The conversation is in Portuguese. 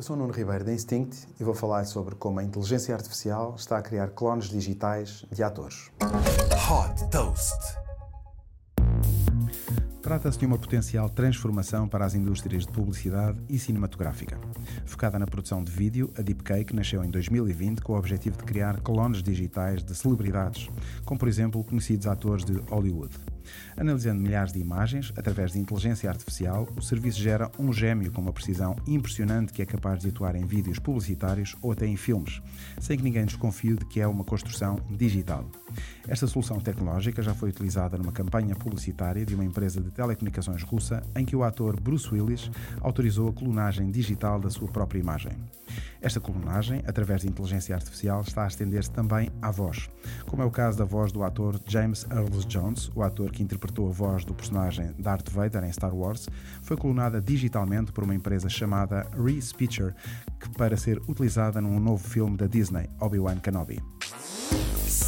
Eu sou o Nuno Ribeiro da Instinct e vou falar sobre como a inteligência artificial está a criar clones digitais de atores. Hot Toast. Trata-se de uma potencial transformação para as indústrias de publicidade e cinematográfica. Focada na produção de vídeo, a Deepcake nasceu em 2020 com o objetivo de criar clones digitais de celebridades, como por exemplo conhecidos atores de Hollywood. Analisando milhares de imagens, através de inteligência artificial, o serviço gera um gêmeo com uma precisão impressionante que é capaz de atuar em vídeos publicitários ou até em filmes, sem que ninguém desconfie de que é uma construção digital. Esta solução tecnológica já foi utilizada numa campanha publicitária de uma empresa de telecomunicações russa em que o ator Bruce Willis autorizou a clonagem digital da sua própria imagem. Esta clonagem, através de inteligência artificial, está a estender-se também à voz, como é o caso da voz do ator James Earl Jones, o ator que interpretou a voz do personagem Darth Vader em Star Wars, foi clonada digitalmente por uma empresa chamada Respeecher, que para ser utilizada num novo filme da Disney, Obi-Wan Kenobi.